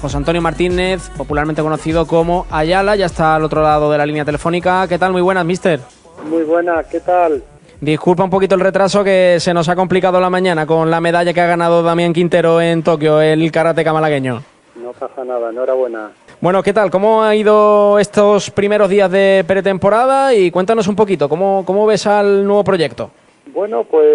José Antonio Martínez, popularmente conocido como Ayala, ya está al otro lado de la línea telefónica. ¿Qué tal? Muy buenas, mister. Muy buenas, ¿qué tal? Disculpa un poquito el retraso que se nos ha complicado la mañana con la medalla que ha ganado Damián Quintero en Tokio, el karateca malagueño. No pasa nada, enhorabuena. Bueno, ¿qué tal? ¿Cómo ha ido estos primeros días de pretemporada? Y cuéntanos un poquito, ¿cómo, cómo ves al nuevo proyecto? Bueno, pues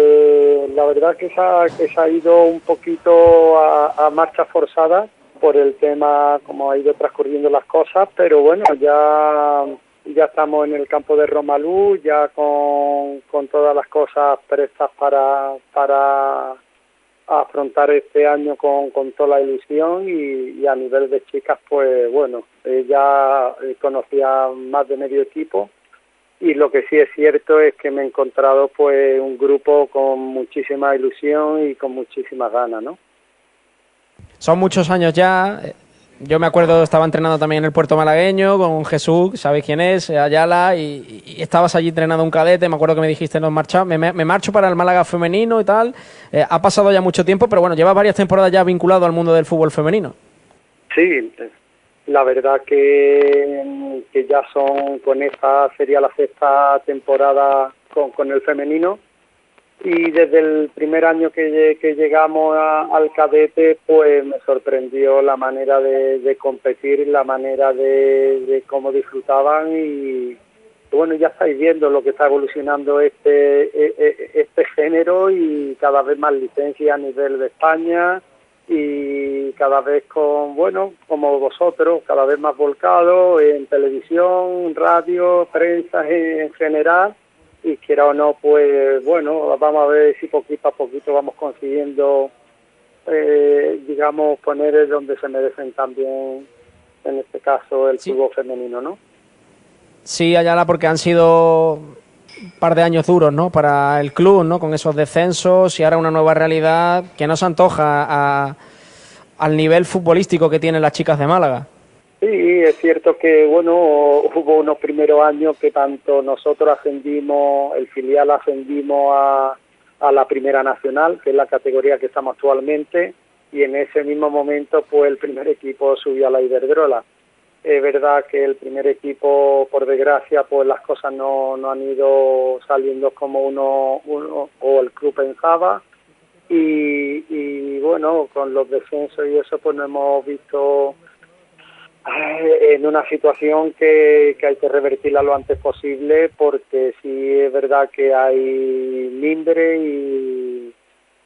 la verdad que se ha, que se ha ido un poquito a, a marcha forzada por el tema, como ha ido transcurriendo las cosas, pero bueno, ya ya estamos en el campo de Romalú, ya con, con todas las cosas prestas para, para afrontar este año con, con toda la ilusión y, a nivel de chicas, pues bueno, eh, ya conocía más de medio equipo y lo que sí es cierto es que me he encontrado pues un grupo con muchísima ilusión y con muchísimas ganas, ¿no? Son muchos años ya, yo me acuerdo, estaba entrenando también en el puerto malagueño con Jesús, sabéis quién es, Ayala, y, estabas allí entrenando un cadete. Me acuerdo que me dijiste, nos marcha, me, me marcho para el Málaga femenino y tal. Eh, ha pasado ya mucho tiempo, pero bueno, lleva varias temporadas ya vinculado al mundo del fútbol femenino. Sí, la verdad que, que ya son, con esta sería la sexta temporada con, con el femenino y desde el primer año que, llegamos al cadete pues me sorprendió la manera de, de competir, la manera de, de, cómo disfrutaban y bueno ya estáis viendo lo que está evolucionando este e, e, este género y cada vez más licencias a nivel de España y cada vez con bueno como vosotros cada vez más volcado en televisión, radio, prensa en general y quiera o no, pues bueno, vamos a ver si poquito a poquito vamos consiguiendo, eh, digamos, poner donde se merecen también, en este caso, el sí. fútbol femenino, ¿no? Sí, Ayala, porque han sido un par de años duros, ¿no? Para el club, ¿no? Con esos descensos y ahora una nueva realidad que no se antoja a, al nivel futbolístico que tienen las chicas de Málaga. Sí, es cierto que bueno hubo unos primeros años que tanto nosotros ascendimos, el filial ascendimos a, a la Primera Nacional, que es la categoría que estamos actualmente, y en ese mismo momento pues el primer equipo subió a la Iberdrola. Es verdad que el primer equipo, por desgracia, pues las cosas no, no han ido saliendo como uno, uno o el club pensaba, y, y bueno, con los descensos y eso pues no hemos visto en una situación que, que, hay que revertirla lo antes posible porque sí es verdad que hay limbre y,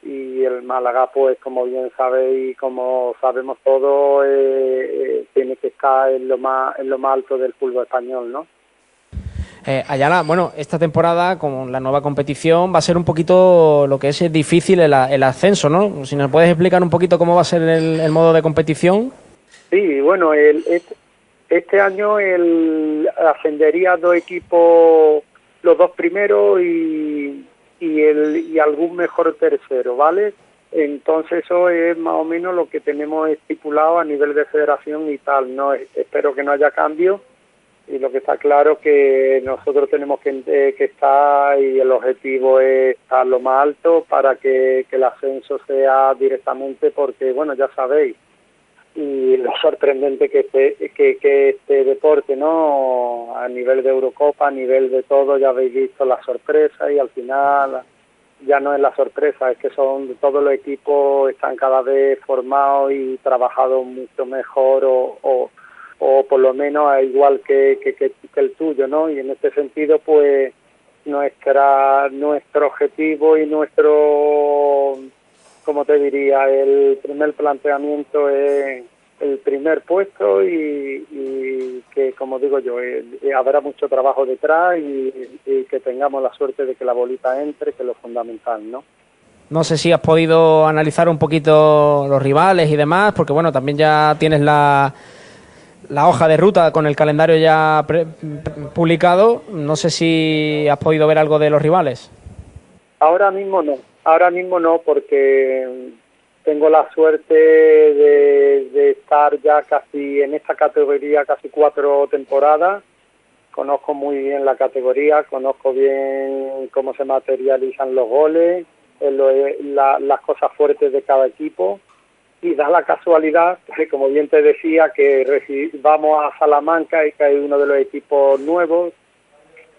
y el Málaga pues como bien sabe y como sabemos todos eh, eh, tiene que estar en lo más en lo más alto del fútbol español no eh, Ayala, bueno, esta temporada con la nueva competición va a ser un poquito lo que es difícil el, el ascenso, ¿no? Si nos puedes explicar un poquito cómo va a ser el, el modo de competición. Sí, bueno, el, este, año el, ascendería dos equipos, los dos primeros y, y, el, y algún mejor tercero, ¿vale? Entonces eso es más o menos lo que tenemos estipulado a nivel de federación y tal. No espero que no haya cambio y lo que está claro que nosotros tenemos que, eh, que estar y el objetivo es estar lo más alto para que, que el ascenso sea directamente porque bueno ya sabéis y lo sorprendente que este, que, que este deporte, ¿no? A nivel de Eurocopa, a nivel de todo, ya habéis visto la sorpresa y al final ya no es la sorpresa, es que son todos los equipos están cada vez formados y trabajados mucho mejor o, o, o por lo menos igual que, que, que, que el tuyo, ¿no? Y en este sentido, pues nuestra nuestro objetivo y nuestro como te diría, el primer planteamiento es el primer puesto y, y que, como digo yo, eh, habrá mucho trabajo detrás y, y, que tengamos la suerte de que la bolita entre, que es lo fundamental, ¿no? No sé si has podido analizar un poquito los rivales y demás, porque bueno, también ya tienes la, la hoja de ruta con el calendario ya pre, publicado. No sé si has podido ver algo de los rivales. Ahora mismo no, Ahora mismo no, porque tengo la suerte de, estar ya casi en esta categoría casi cuatro temporadas. Conozco muy bien la categoría, conozco bien cómo se materializan los goles, la, las cosas fuertes de cada equipo y da la casualidad, como bien te decía, que vamos a Salamanca y que hay uno de los equipos nuevos,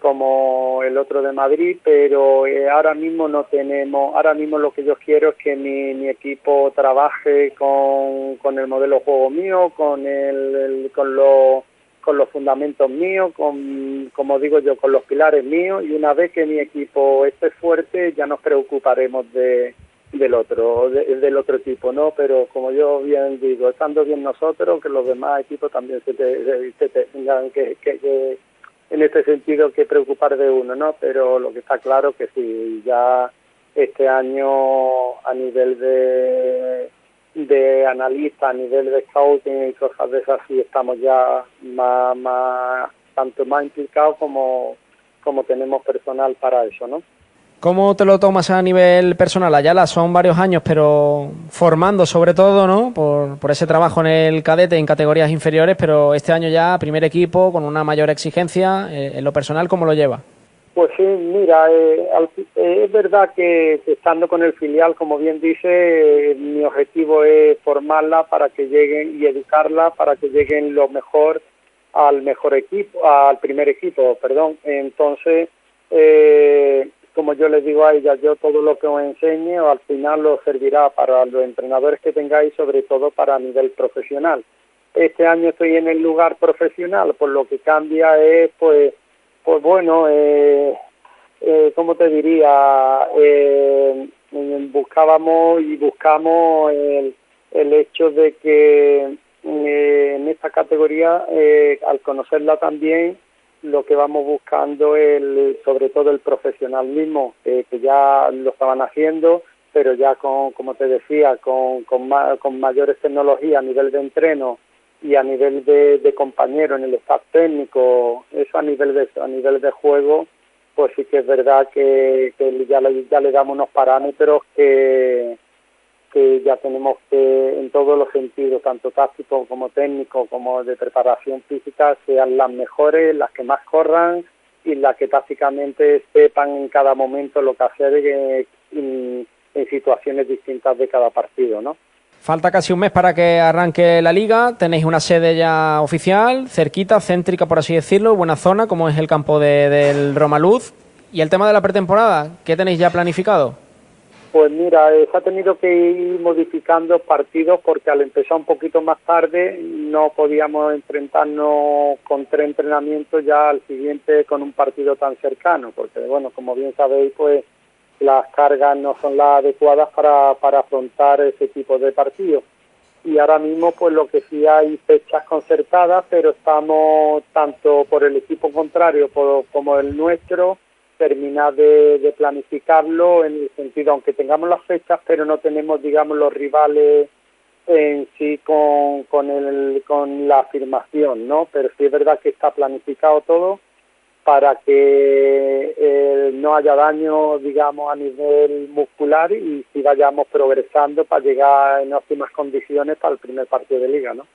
como el otro de Madrid, pero eh, ahora mismo no tenemos, ahora mismo lo que yo quiero es que mi, equipo trabaje con, con el modelo juego mío, con el, con los con los fundamentos míos, con, como digo yo, con los pilares míos y una vez que mi equipo esté fuerte ya nos preocuparemos de, del otro, del otro equipo, ¿no? Pero como yo bien digo, estando bien nosotros, que los demás equipos también se, tengan que, que, en este sentido, que preocupar de uno, ¿no? Pero lo que está claro que si ya este año a nivel de de analista, a nivel de scouting y cosas de esas, sí estamos ya más, más tanto más implicados como, como tenemos personal para eso, ¿no? ¿Cómo te lo tomas a nivel personal? Ayala, son varios años, pero formando sobre todo, ¿no? Por, por, ese trabajo en el cadete en categorías inferiores, pero este año ya primer equipo con una mayor exigencia. Eh, en lo personal, ¿cómo lo lleva? Pues sí, mira, eh, eh, es verdad que, estando con el filial, como bien dice, mi objetivo es formarla para que lleguen y educarla para que lleguen lo mejor al mejor equipo, al primer equipo, perdón. Entonces, eh, como yo les digo a ella, yo todo lo que os enseñe al final lo servirá para los entrenadores que tengáis, sobre todo para nivel profesional. Este año estoy en el lugar profesional, por lo que cambia es, pues, pues bueno, eh, eh, ¿cómo te diría? Eh, buscábamos y buscamos el, el hecho de que eh, en esta categoría, eh, al conocerla también, lo que vamos buscando es sobre todo el profesionalismo, eh, que ya lo estaban haciendo, pero ya con, como te decía, con, con, con mayores tecnologías a nivel de entreno y a nivel de, de compañero en el staff técnico, eso a nivel de a nivel de juego, pues sí que es verdad que, que ya, le, ya le damos unos parámetros que, que ya tenemos que en todos los sentidos, tanto táctico como técnico, como de preparación física, sean las mejores, las que más corran y las que tácticamente sepan en cada momento lo que hacer en, en, situaciones distintas de cada partido, ¿no? Falta casi un mes para que arranque la liga. Tenéis una sede ya oficial, cerquita, céntrica, por así decirlo, buena zona, como es el campo de, del Romaluz. ¿Y el tema de la pretemporada? ¿Qué tenéis ya planificado? Pues mira, eh, se ha tenido que ir modificando partidos porque al empezar un poquito más tarde no podíamos enfrentarnos con tres entrenamientos ya al siguiente con un partido tan cercano, porque bueno, como bien sabéis, pues las cargas no son las adecuadas para, para afrontar ese tipo de partidos. Y ahora mismo, pues lo que sí hay fechas concertadas, pero estamos tanto por el equipo contrario como el nuestro terminar de, planificarlo en el sentido, aunque tengamos las fechas, pero no tenemos, digamos, los rivales en sí con, con, el, con la afirmación, ¿no? Pero sí es verdad que está planificado todo para que eh, no haya daño, digamos, a nivel muscular y si vayamos progresando para llegar en óptimas condiciones para el primer partido de liga, ¿no?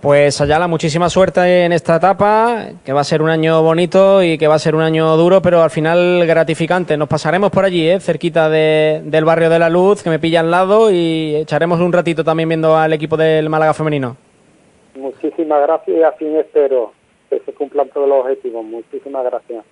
Pues Ayala, muchísima suerte en esta etapa, que va a ser un año bonito y que va a ser un año duro, pero al final gratificante. Nos pasaremos por allí, ¿eh? cerquita de, del barrio de la Luz, que me pilla al lado, y echaremos un ratito también viendo al equipo del Málaga femenino. Muchísimas gracias y así espero que se cumplan todos los objetivos. Muchísimas gracias.